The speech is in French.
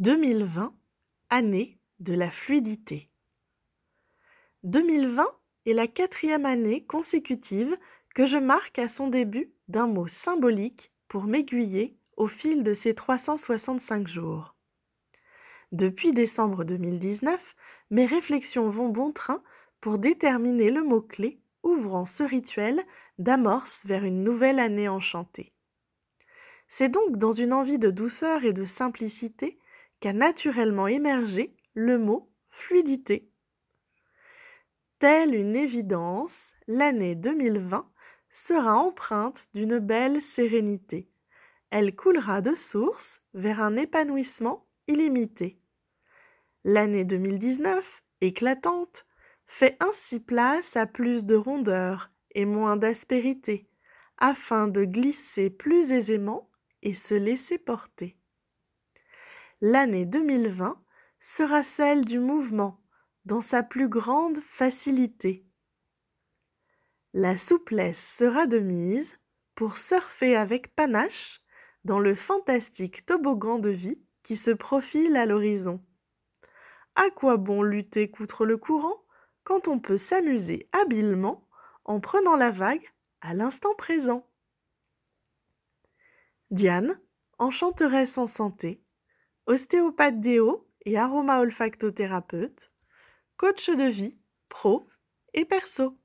2020, année de la fluidité. 2020 est la quatrième année consécutive que je marque à son début d'un mot symbolique pour m'aiguiller au fil de ces 365 jours. Depuis décembre 2019, mes réflexions vont bon train pour déterminer le mot-clé ouvrant ce rituel d'amorce vers une nouvelle année enchantée. C'est donc dans une envie de douceur et de simplicité qu'a naturellement émergé le mot fluidité. Telle une évidence, l'année 2020 sera empreinte d'une belle sérénité. Elle coulera de source vers un épanouissement illimité. L'année 2019, éclatante, fait ainsi place à plus de rondeur et moins d'aspérité, afin de glisser plus aisément et se laisser porter l'année 2020 sera celle du mouvement dans sa plus grande facilité. La souplesse sera de mise pour surfer avec panache dans le fantastique toboggan de vie qui se profile à l'horizon. À quoi bon lutter contre le courant quand on peut s'amuser habilement en prenant la vague à l'instant présent? Diane, enchanteresse en santé, ostéopathe déo et aroma olfactothérapeute, coach de vie, pro et perso.